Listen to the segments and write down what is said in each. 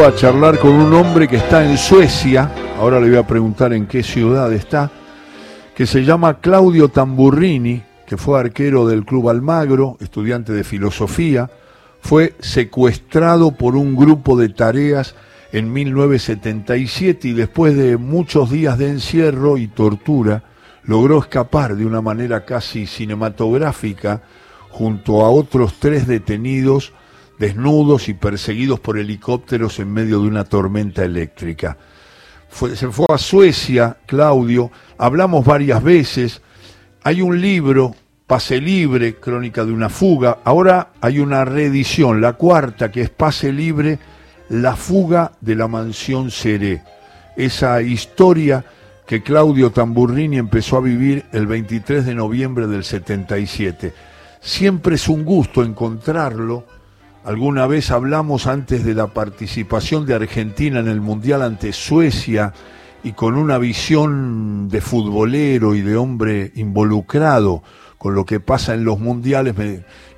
a charlar con un hombre que está en Suecia, ahora le voy a preguntar en qué ciudad está, que se llama Claudio Tamburrini, que fue arquero del Club Almagro, estudiante de filosofía, fue secuestrado por un grupo de tareas en 1977 y después de muchos días de encierro y tortura, logró escapar de una manera casi cinematográfica junto a otros tres detenidos desnudos y perseguidos por helicópteros en medio de una tormenta eléctrica. se fue a Suecia, Claudio, hablamos varias veces, hay un libro, Pase Libre, Crónica de una fuga, ahora hay una reedición, la cuarta, que es Pase Libre, La fuga de la mansión Seré. Esa historia que Claudio Tamburrini empezó a vivir el 23 de noviembre del 77. Siempre es un gusto encontrarlo Alguna vez hablamos antes de la participación de Argentina en el Mundial ante Suecia y con una visión de futbolero y de hombre involucrado con lo que pasa en los mundiales,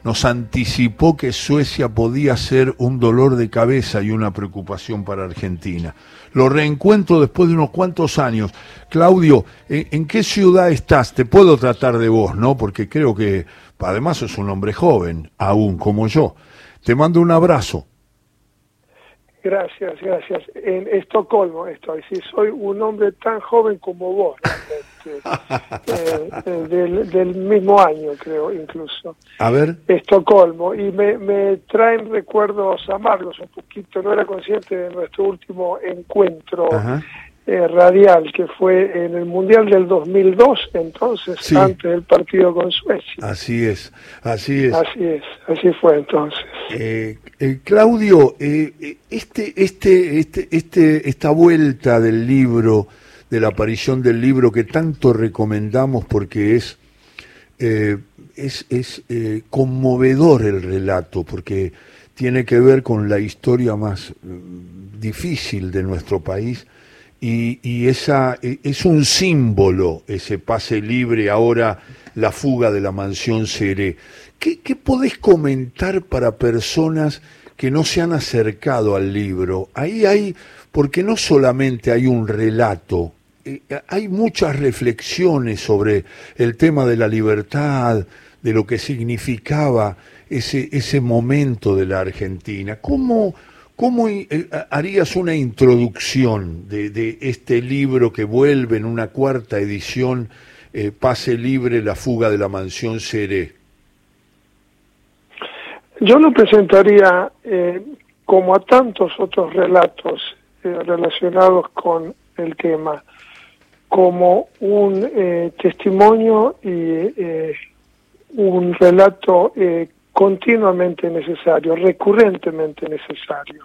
nos anticipó que Suecia podía ser un dolor de cabeza y una preocupación para Argentina. Lo reencuentro después de unos cuantos años. Claudio, ¿en, ¿en, qué ciudad estás? Te puedo tratar de vos, ¿no? Porque creo que además es un hombre joven, aún como yo. Te mando un abrazo. Gracias, gracias. En Estocolmo estoy. Sí, soy un hombre tan joven como vos, eh, eh, del, del, mismo año, creo, incluso. A ver. Estocolmo. Y me, me traen recuerdos amargos un poquito. No era consciente de nuestro último encuentro eh, radial que fue en el Mundial del 2002, entonces, antes del partido con Suecia. Así es, así es. Así es, así fue entonces. Eh, eh, Claudio, este, este, este, este, esta vuelta del libro, de la aparición del libro que tanto recomendamos porque es, es, es conmovedor el relato, porque tiene que ver con la historia más mm, difícil de nuestro país y, esa, e, es un símbolo ese pase libre ahora, la fuga de la mansión Seré. ¿Qué, ¿Qué, podés comentar para personas que no se han acercado al libro? Ahí hay, porque no solamente hay un relato, eh, hay muchas reflexiones sobre el tema de la libertad, de lo que significaba ese, ese momento de la Argentina. ¿Cómo, ¿Cómo eh, harías una introducción de, este libro que vuelve en una cuarta edición, eh, Pase Libre, la fuga de la mansión Seré? Yo lo presentaría eh, como a tantos otros relatos relacionados con el tema, como un testimonio y un relato continuamente necesario, recurrentemente necesario.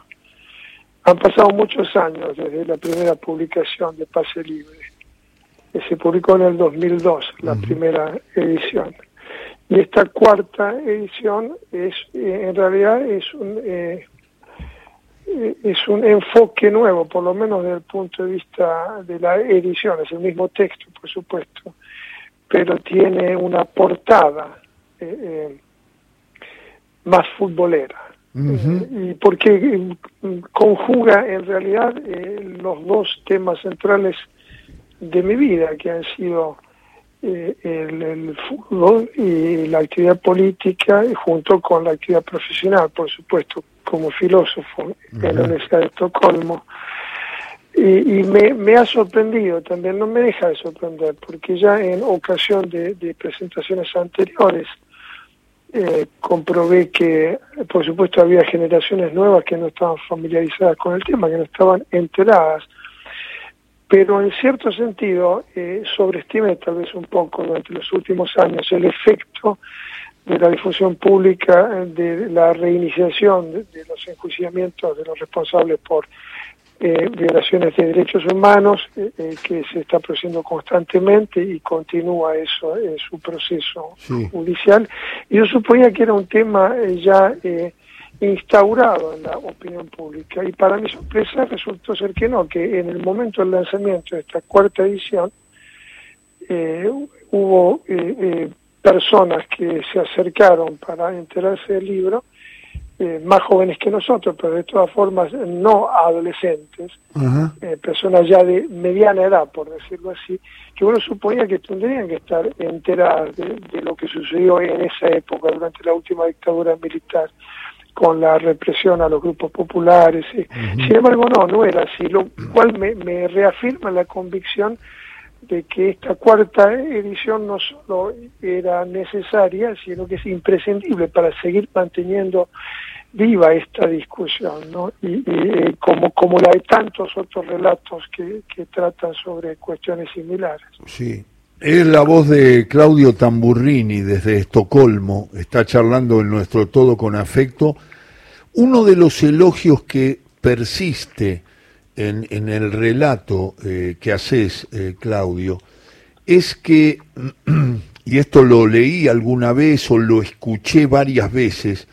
Han pasado muchos años desde la primera publicación de Pase Libre, que se publicó en el 2002, la primera edición. Y esta cuarta edición es, eh, en realidad, es un, eh, es un enfoque nuevo, por lo menos desde el punto de vista de la edición, es el mismo texto, por supuesto, pero tiene una portada. Eh, más futbolera. Eh, y porque eh, conjuga en realidad eh, los dos temas centrales de mi vida, que han sido el, fútbol y la actividad política, junto con la actividad profesional, por supuesto, como filósofo en la Universidad de Estocolmo. Y, me, me, ha sorprendido también, no me deja de sorprender, porque ya en ocasión de presentaciones anteriores, eh, comprobé que, por supuesto, había generaciones nuevas que no estaban familiarizadas con el tema, que no estaban enteradas, pero en cierto sentido eh, sobreestimé tal vez un poco durante los últimos años el efecto de la difusión pública, de la reiniciación de los enjuiciamientos de los responsables por eh, violaciones de derechos humanos eh, eh, que se está produciendo constantemente y continúa eso en su proceso judicial. Y yo suponía que era un tema ya instaurado en la opinión pública y para mi sorpresa resultó ser que no, que en el momento del lanzamiento de esta cuarta edición hubo personas que se acercaron para enterarse del libro eh, más jóvenes que nosotros, pero de todas formas no adolescentes, eh, personas ya de mediana edad, por decirlo así, que uno suponía que tendrían que estar enteradas de, lo que sucedió en esa época, durante la última dictadura militar, con la represión a los grupos populares. Sin embargo, no, no era así, lo cual me, me reafirma la convicción de que esta cuarta edición no solo era necesaria, sino que es imprescindible para seguir manteniendo viva esta discusión, ¿no? Y, eh, como, como la de tantos otros relatos que, que tratan sobre cuestiones similares. Sí. Es la voz de Claudio Tamburrini desde Estocolmo, está charlando en nuestro todo con afecto. Uno de los elogios que persiste en, el relato eh, que haces, eh, Claudio, es que, y esto lo leí alguna vez o lo escuché varias veces,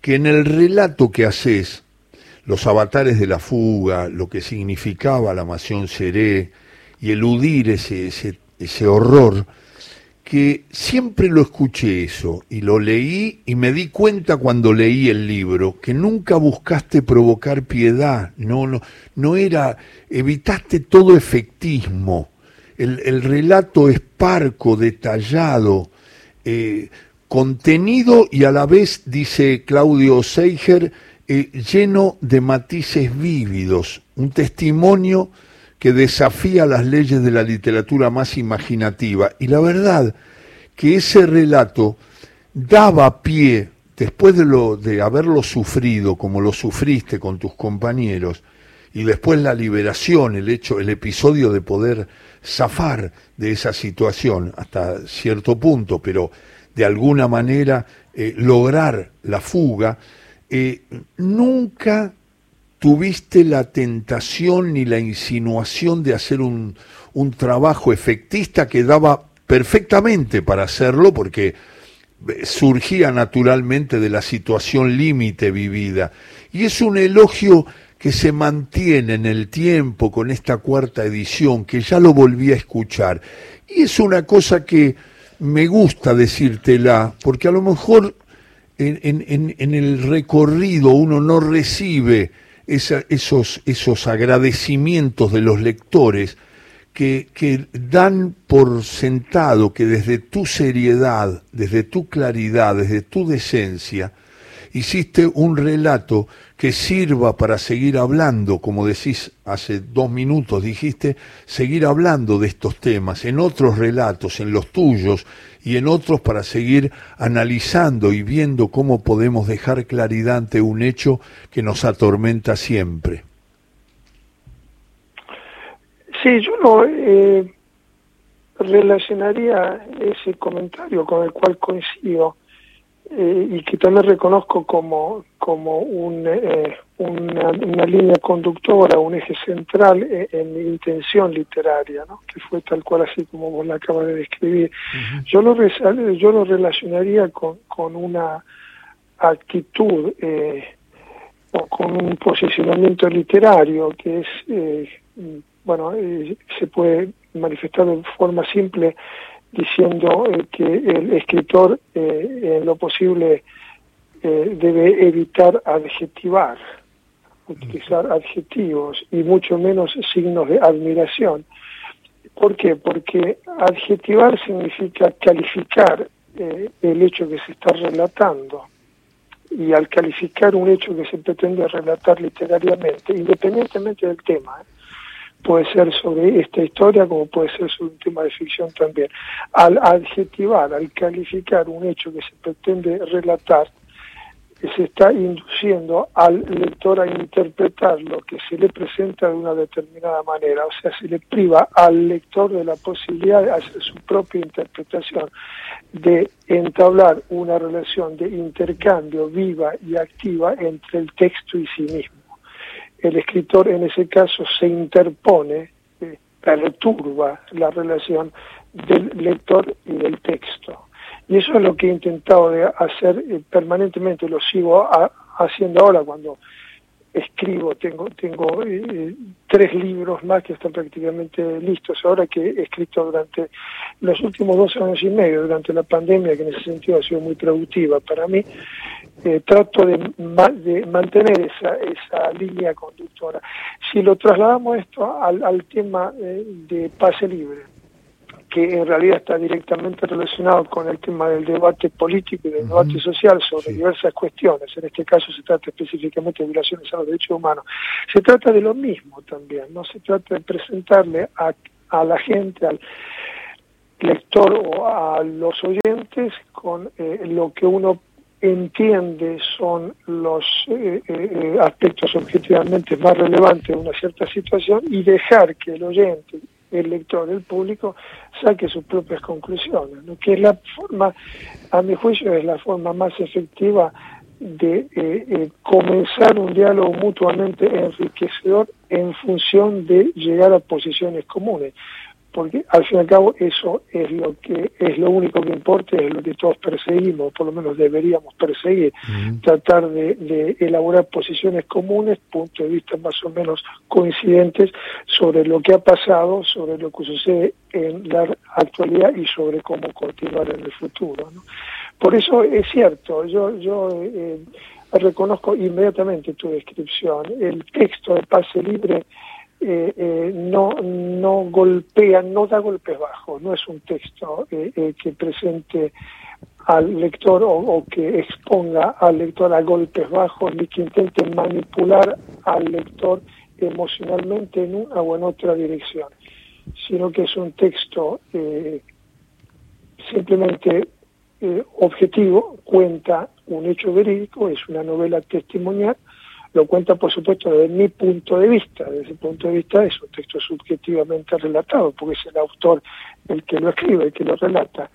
que en el relato que haces, los avatares de la fuga, lo que significaba la masión seré y eludir ese, ese, ese horror, que siempre lo escuché eso y lo leí y me di cuenta cuando leí el libro que nunca buscaste provocar piedad, no, no, no era, evitaste todo efectismo. El, el relato es parco, detallado, eh, contenido y a la vez, dice Claudio Seiger, eh, lleno de matices vívidos, un testimonio que desafía las leyes de la literatura más imaginativa. Y la verdad que ese relato daba pie, después de, lo, de haberlo sufrido como lo sufriste con tus compañeros, y después la liberación, el hecho, el episodio de poder zafar de esa situación hasta cierto punto, pero de alguna manera eh, lograr la fuga, eh, nunca tuviste la tentación ni la insinuación de hacer un, un trabajo efectista que daba perfectamente para hacerlo porque eh, surgía naturalmente de la situación límite vivida. Y es un elogio que se mantiene en el tiempo con esta cuarta edición, que ya lo volví a escuchar. Y es una cosa que me gusta decírtela, porque a lo mejor en, el recorrido uno no recibe esos, esos agradecimientos de los lectores que, que dan por sentado que desde tu seriedad, desde tu claridad, desde tu decencia, hiciste un relato que sirva para seguir hablando, como decís hace dos minutos, dijiste, seguir hablando de estos temas en otros relatos, en los tuyos y en otros para seguir analizando y viendo cómo podemos dejar claridad ante un hecho que nos atormenta siempre. Sí, yo no eh, relacionaría ese comentario con el cual coincido eh, y que también reconozco como, como un, eh, una, una, línea conductora, un eje central en, mi intención literaria, ¿no? que fue tal cual así como vos la acabas de describir. yo, lo yo lo relacionaría con, con una actitud eh, o con un posicionamiento literario que es, eh, bueno, eh, se puede manifestar de forma simple diciendo eh, que el escritor eh, en lo posible eh, debe evitar adjetivar, utilizar adjetivos y mucho menos signos de admiración. ¿Por qué? Porque adjetivar significa calificar el hecho que se está relatando. Y al calificar un hecho que se pretende relatar literariamente, independientemente del tema, puede ser sobre esta historia como puede ser sobre un tema de ficción también. Al adjetivar, al calificar un hecho que se pretende relatar, se está induciendo al lector a interpretar lo que se le presenta de una determinada manera, o sea, se le priva al lector de la posibilidad de hacer su propia interpretación, de entablar una relación de intercambio viva y activa entre el texto y sí mismo el escritor en ese caso se interpone, eh, perturba la relación del lector y del texto. Y eso es lo que he intentado de hacer eh, permanentemente, lo sigo haciendo ahora cuando escribo, tengo, tengo eh, tres libros más que están prácticamente listos ahora que he escrito durante los últimos dos años y medio, durante la pandemia, que en ese sentido ha sido muy productiva para mí, eh, trato de, de, mantener esa, esa línea conductora. Si lo trasladamos esto al, al tema eh, de pase libre, que en realidad está directamente relacionado con el tema del debate político y del debate social sobre diversas cuestiones, en este caso se trata específicamente de violaciones a los derechos humanos, se trata de lo mismo también, no se trata de presentarle a, a la gente, al lector o a los oyentes con eh, lo que uno entiende son los eh, eh, aspectos objetivamente más relevantes de una cierta situación y dejar que el oyente el lector, el público, saque sus propias conclusiones, que es la forma, a mi juicio, es la forma más efectiva de eh, eh, comenzar un diálogo mutuamente enriquecedor en función de llegar a posiciones comunes porque al fin y al cabo eso es lo que es lo único que importa, es lo que todos perseguimos, por lo menos deberíamos perseguir, tratar de, elaborar posiciones comunes, puntos de vista más o menos coincidentes sobre lo que ha pasado, sobre lo que sucede en la actualidad y sobre cómo continuar en el futuro. Por eso es cierto, yo, yo eh, reconozco inmediatamente tu descripción, el texto de pase libre eh, eh, no, no golpea, no da golpes bajos, no es un texto eh, que presente al lector o, que exponga al lector a golpes bajos ni que intente manipular al lector emocionalmente en una o en otra dirección, sino que es un texto simplemente objetivo, cuenta un hecho verídico, es una novela testimonial, lo cuenta por supuesto desde mi punto de vista, desde ese punto de vista es un texto subjetivamente relatado, porque es el autor el que lo escribe, el que lo relata,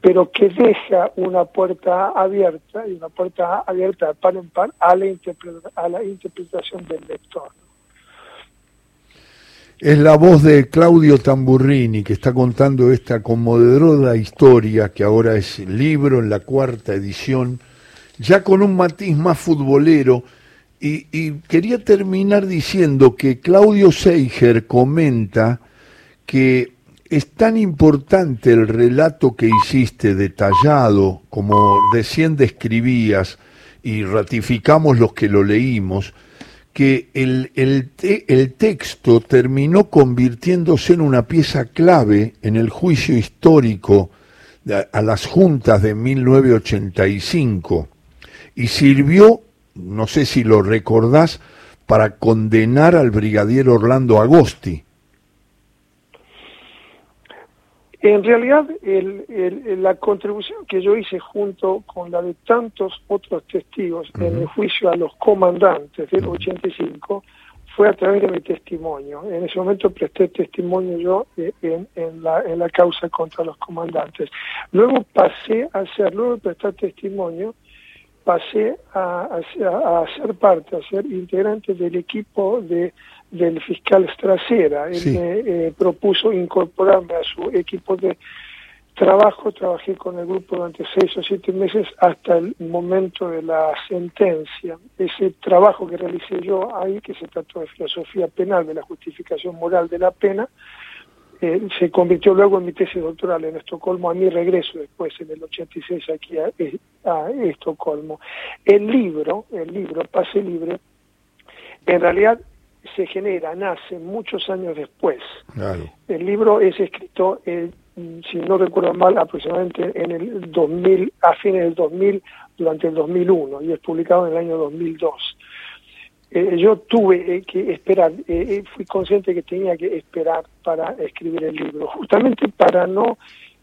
pero que deja una puerta abierta, y una puerta abierta de par en par a la, a la interpretación del lector. Es la voz de Claudio Tamburrini que está contando esta conmovedora historia que ahora es libro en la cuarta edición, ya con un matiz más futbolero, y, quería terminar diciendo que Claudio Seiger comenta que es tan importante el relato que hiciste detallado, como recién describías, y ratificamos los que lo leímos, que el, el, el, texto terminó convirtiéndose en una pieza clave en el juicio histórico a las juntas de 1985 y sirvió no sé si lo recordás, para condenar al brigadier Orlando Agosti. En realidad, la contribución que yo hice junto con la de tantos otros testigos en el juicio a los comandantes del 85 fue a través de mi testimonio. En ese momento presté testimonio yo eh, en, en, la, en la causa contra los comandantes. Luego pasé a hacer, luego de prestar testimonio, pasé a, a, ser parte, a ser integrante del equipo de del fiscal Stracera. Él me eh, propuso incorporarme a su equipo de trabajo. Trabajé con el grupo durante seis o siete meses hasta el momento de la sentencia. Ese trabajo que realicé yo ahí, que se trató de filosofía penal, de la justificación moral de la pena, eh, se convirtió luego en mi tesis doctoral en Estocolmo, a mi regreso después en el 86 aquí a, a Estocolmo. El libro, el libro Pase Libre, en realidad se genera, nace muchos años después. El libro es escrito, eh, si no recuerdo mal, aproximadamente en el 2000, a fines del 2000, durante el 2001, y es publicado en el año 2002. Eh, yo tuve eh, que esperar, eh, fui consciente que tenía que esperar para escribir el libro, justamente para no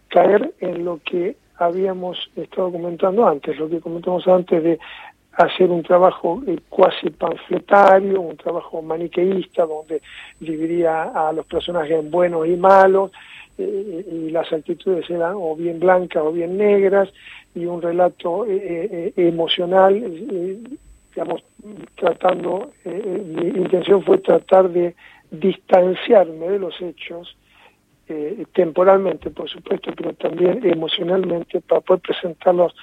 caer en lo que habíamos estado comentando antes, lo que comentamos antes de hacer un trabajo cuasi panfletario, un trabajo maniqueísta, donde dividiría a los personajes en buenos y malos, y las actitudes eran o bien blancas o bien negras, y un relato emocional digamos, tratando, eh, eh, mi intención fue tratar de distanciarme de los hechos, eh, temporalmente, por supuesto, pero también emocionalmente, para poder presentarlos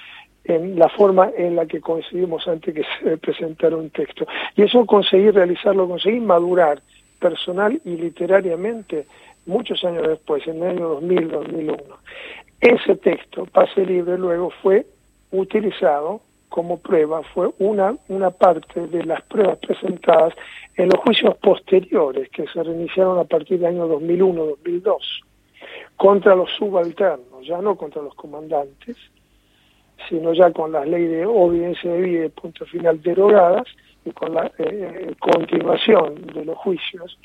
en la forma en la que conseguimos antes que se presentara un texto. Y eso conseguí realizarlo, conseguí madurar personal y literariamente muchos años después, en el año 2000, 2001. Ese texto, Pase Libre, luego fue utilizado como prueba fue una, una parte de las pruebas presentadas en los juicios posteriores que se reiniciaron a partir del año 2001-2002 contra los subalternos, ya no contra los comandantes, sino ya con las leyes de obediencia de vida y punto final derogadas y con la eh, continuación de los juicios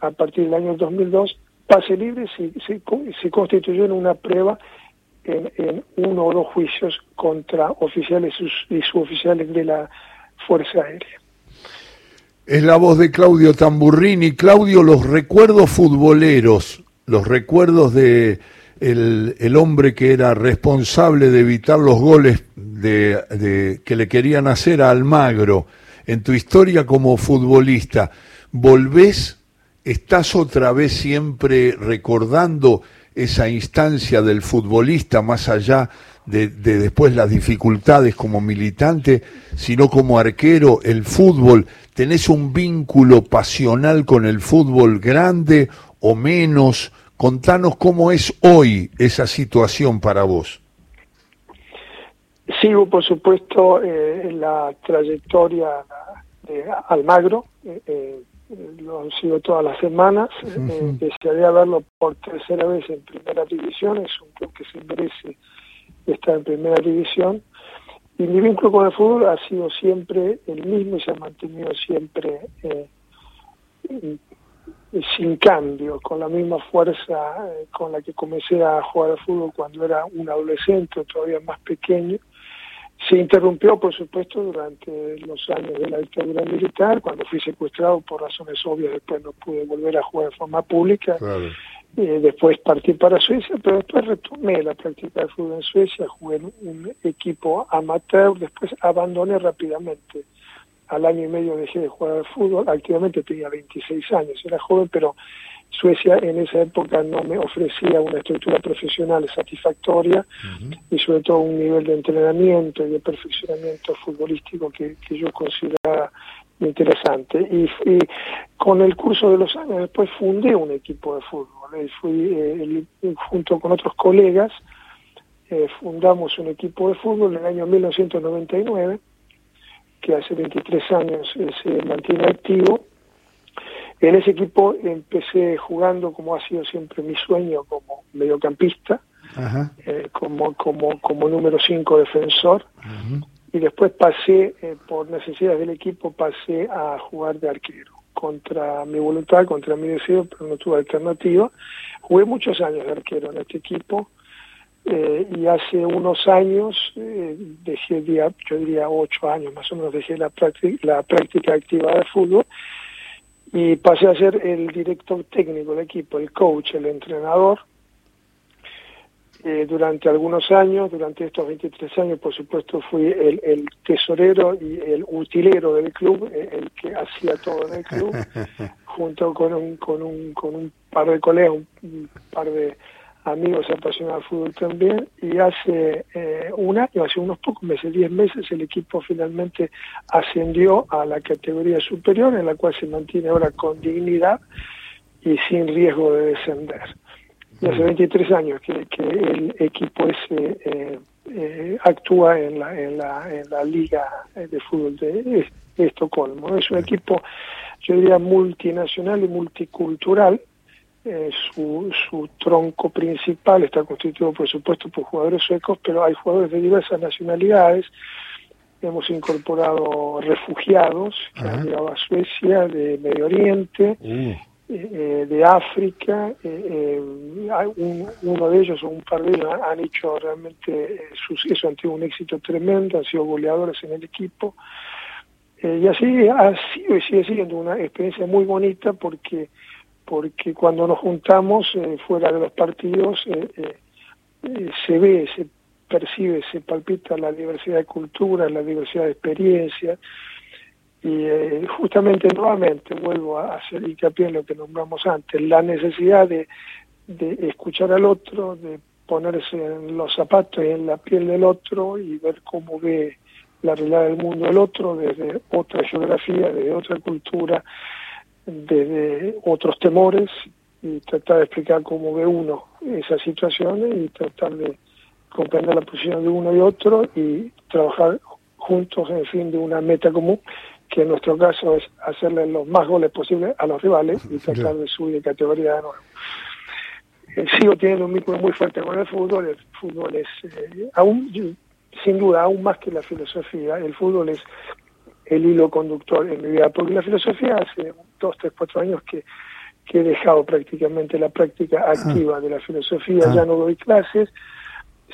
a partir del año 2002, pase libre se, se, constituyó en una prueba en, uno o dos juicios contra oficiales y suboficiales de la Fuerza Aérea. Es la voz de Claudio Tamburrini. Claudio, los recuerdos futboleros, los recuerdos de el, hombre que era responsable de evitar los goles de, que le querían hacer a Almagro, en tu historia como futbolista, ¿volvés, estás otra vez siempre recordando esa instancia del futbolista más allá de, de, después las dificultades como militante, sino como arquero, el fútbol, ¿tenés un vínculo pasional con el fútbol grande o menos? Contanos cómo es hoy esa situación para vos. Sigo, por supuesto, eh, la trayectoria de Almagro, eh, eh, lo sigo todas las semanas, uh desearía verlo por tercera vez en primera división, es un club que se merece estar en primera división, y mi vínculo con el fútbol ha sido siempre el mismo y se ha mantenido siempre sin cambio, con la misma fuerza eh, con la que comencé a jugar al fútbol cuando era un adolescente, todavía más pequeño. Se interrumpió, por supuesto, durante los años de la dictadura militar, cuando fui secuestrado por razones obvias, después no pude volver a jugar de forma pública. Eh, después partí para Suecia, pero después retomé la práctica del fútbol en Suecia, jugué en un equipo amateur, después abandoné rápidamente al año y medio dejé de jugar al fútbol, activamente tenía 26 años, era joven, pero Suecia en esa época no me ofrecía una estructura profesional satisfactoria y sobre todo un nivel de entrenamiento y de perfeccionamiento futbolístico que, yo consideraba interesante. Y, con el curso de los años después fundé un equipo de fútbol. Y fui eh, junto con otros colegas, eh, fundamos un equipo de fútbol en el año 1999 que hace 23 años eh, se mantiene activo. En ese equipo empecé jugando como ha sido siempre mi sueño como mediocampista, eh, como, como, como número 5 defensor. Y después pasé, eh, por necesidades del equipo, pasé a jugar de arquero. Contra mi voluntad, contra mi deseo, pero no tuve alternativa. Jugué muchos años de arquero en este equipo eh, y hace unos años eh, dejé, yo diría ocho años más o menos, dejé la práctica, la práctica activa de fútbol y pasé a ser el director técnico del equipo, el coach, el entrenador. Eh, durante algunos años, durante estos 23 años, por supuesto, fui el, el tesorero y el utilero del club, eh, el que hacía todo en el club, junto con un, con un, con un par de colegas, un par de amigos apasionados al fútbol también, y hace eh, un año, hace unos pocos meses, diez meses, el equipo finalmente ascendió a la categoría superior, en la cual se mantiene ahora con dignidad y sin riesgo de descender. Y hace 23 años que, el equipo ese eh, eh, actúa en la, en, la, en la Liga de Fútbol de Estocolmo. Es un equipo, yo diría, multinacional y multicultural, eh, su, su tronco principal está constituido, por supuesto, por jugadores suecos, pero hay jugadores de diversas nacionalidades. Hemos incorporado refugiados que han llegado a Suecia, de Medio Oriente, uh. eh, eh, de África. uno de ellos o un par de ellos han hecho realmente suceso, han tenido un éxito tremendo, han sido goleadores en el equipo. y así ha sido y sigue siendo una experiencia muy bonita porque porque cuando nos juntamos eh, fuera de los partidos eh, eh, se ve, se percibe, se palpita la diversidad de culturas, la diversidad de experiencias. Y justamente nuevamente vuelvo a hacer hincapié en lo que nombramos antes, la necesidad de, de escuchar al otro, de ponerse en los zapatos y en la piel del otro y ver cómo ve la realidad del mundo del otro desde otra geografía, desde otra cultura, desde otros temores y tratar de explicar cómo ve uno esas situaciones y tratar de comprender la posición de uno y otro y trabajar juntos en fin de una meta común, que en nuestro caso es hacerle los más goles posibles a los rivales y tratar de subir de categoría de nuevo. Eh, sigo teniendo un vínculo muy fuerte con el fútbol, el fútbol es, eh, aún, sin duda, aún más que la filosofía, el fútbol es el hilo conductor en mi vida, porque la filosofía hace dos, tres, cuatro años que, que he dejado prácticamente la práctica ah. activa de la filosofía, ah. ya no doy clases,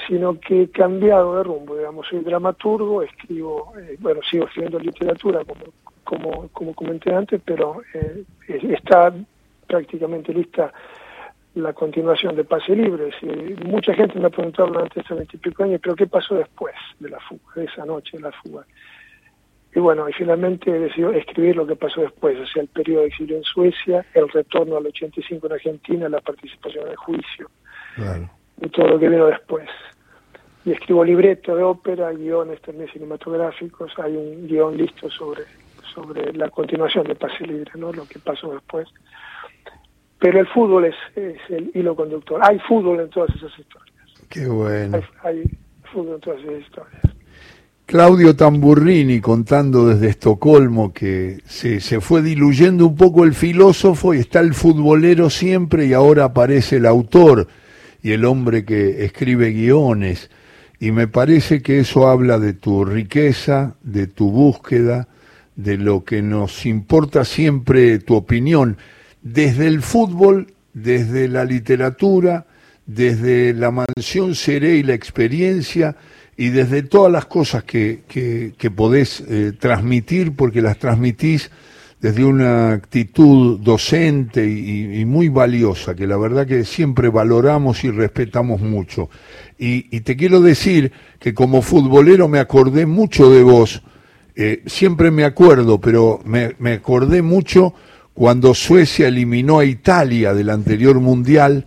sino que he cambiado de rumbo, digamos, soy dramaturgo, escribo, eh, bueno, sigo escribiendo literatura como, como, como comenté antes, pero eh, está prácticamente lista la continuación de Pase Libre. mucha gente me ha preguntado durante estos veintipico años, pero ¿qué pasó después de la fuga, de esa noche de la fuga? Y bueno, y finalmente decidió escribir lo que pasó después, o sea, el periodo de exilio en Suecia, el retorno al 85 en Argentina, la participación en el juicio, y todo lo que vino después. Y escribo libreto de ópera, guiones también cinematográficos, hay un guion listo sobre, sobre la continuación de Pase Libre, ¿no? lo que pasó después. Pero el fútbol es, el hilo conductor. Hay fútbol en todas esas historias. Qué bueno. hay fútbol en todas esas historias. Claudio Tamburrini contando desde Estocolmo que se, se, fue diluyendo un poco el filósofo y está el futbolero siempre y ahora aparece el autor y el hombre que escribe guiones. Y me parece que eso habla de tu riqueza, de tu búsqueda, de lo que nos importa siempre tu opinión, desde el fútbol, desde la literatura, desde la mansión seré y la experiencia, y desde todas las cosas que, que, podés eh, transmitir, porque las transmitís desde una actitud docente y, muy valiosa, que la verdad que siempre valoramos y respetamos mucho. Y, te quiero decir que como futbolero me acordé mucho de vos, eh, siempre me acuerdo, pero me, me acordé mucho cuando Suecia eliminó a Italia del anterior mundial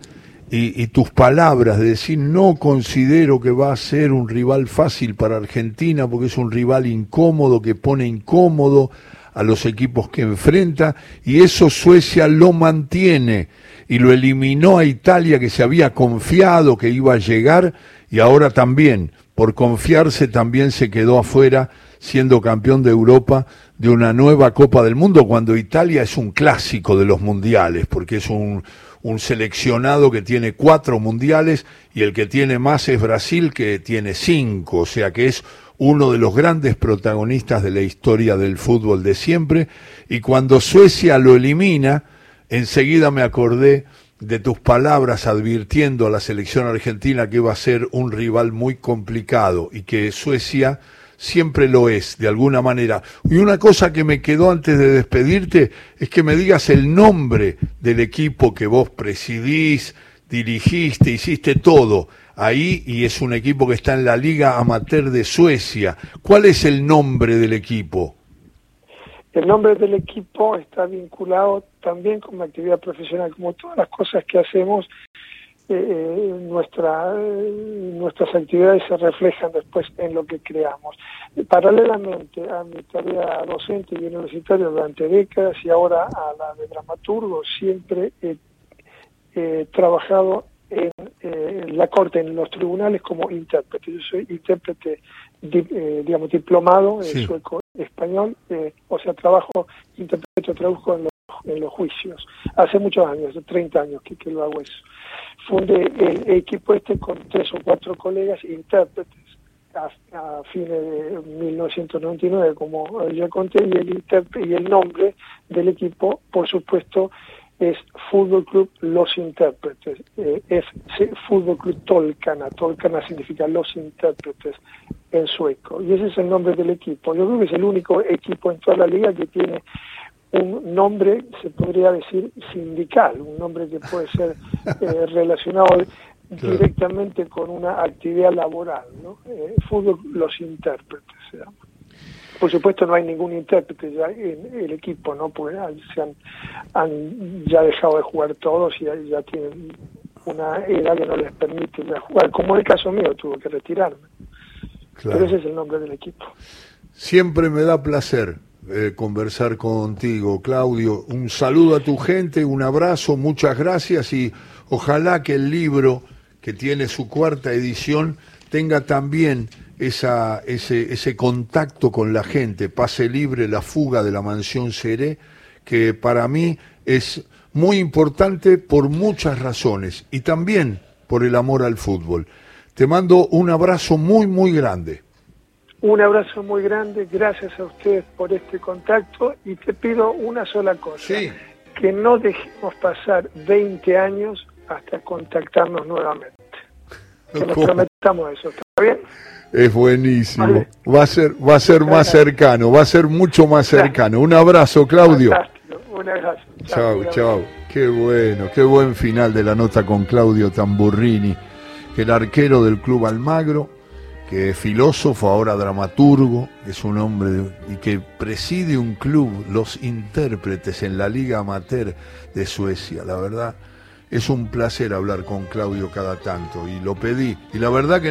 y, tus palabras de decir no considero que va a ser un rival fácil para Argentina porque es un rival incómodo que pone incómodo a los equipos que enfrenta y eso Suecia lo mantiene y lo eliminó a Italia que se había confiado que iba a llegar y ahora también por confiarse también se quedó afuera siendo campeón de Europa de una nueva Copa del Mundo cuando Italia es un clásico de los mundiales porque es un un seleccionado que tiene cuatro mundiales y el que tiene más es Brasil que tiene cinco, o sea que es uno de los grandes protagonistas de la historia del fútbol de siempre. Y cuando Suecia lo elimina, enseguida me acordé de tus palabras advirtiendo a la selección argentina que iba a ser un rival muy complicado y que Suecia siempre lo es, de alguna manera. Y una cosa que me quedó antes de despedirte es que me digas el nombre del equipo que vos presidís, dirigiste, hiciste todo ahí y es un equipo que está en la Liga Amateur de Suecia. ¿Cuál es el nombre del equipo? El nombre del equipo está vinculado también con la actividad profesional, como todas las cosas que hacemos eh, nuestra, nuestras actividades se reflejan después en lo que creamos. Paralelamente a mi tarea docente y universitaria durante décadas y ahora a la de dramaturgo, siempre he, trabajado en, eh, la corte, en los tribunales como intérprete. Yo soy intérprete, eh, digamos, diplomado en sueco español, eh, o sea, trabajo, interpreto, traduzco en los, en los juicios. Hace muchos años, 30 años que, lo hago eso funde el equipo este con tres o cuatro colegas intérpretes a, fines de 1999, como ya conté, y el, y el nombre del equipo, por supuesto, es Fútbol Club Los Intérpretes, eh, es Fútbol Club Tolkana, Tolkana significa Los Intérpretes en sueco, y ese es el nombre del equipo. Yo creo que es el único equipo en toda la liga que tiene un nombre, se podría decir, sindical, un nombre que puede ser eh, relacionado directamente con una actividad laboral, ¿no? Eh, fútbol, los intérpretes, Por supuesto no hay ningún intérprete ya en el equipo, ¿no? Porque se han, han ya dejado de jugar todos y ya, tienen una edad que no les permite ya jugar, como en el caso mío, tuvo que retirarme. Pero ese es el nombre del equipo. Siempre me da placer eh, conversar contigo, Claudio. Un saludo a tu gente, un abrazo, muchas gracias y ojalá que el libro, que tiene su cuarta edición, tenga también esa, ese, ese contacto con la gente, pase libre la fuga de la mansión Seré, que para mí es muy importante por muchas razones y también por el amor al fútbol. Te mando un abrazo muy, muy grande. Un abrazo muy grande, gracias a ustedes por este contacto y te pido una sola cosa, Sí. que no dejemos pasar 20 años hasta contactarnos nuevamente. Que nos ¿Cómo? prometamos eso, ¿está bien? Es buenísimo. Vale. Va a ser, va a ser más cercano, va a ser mucho más cercano. Un abrazo, Claudio. Fantástico, un abrazo. Chau. abrazo. Qué bueno, qué buen final de la nota con Claudio Tamburrini, el arquero del Club Almagro, que es filósofo, ahora dramaturgo, es un hombre y que preside un club, los intérpretes en la Liga Amateur de Suecia. La verdad, es un placer hablar con Claudio cada tanto y lo pedí. Y la verdad que no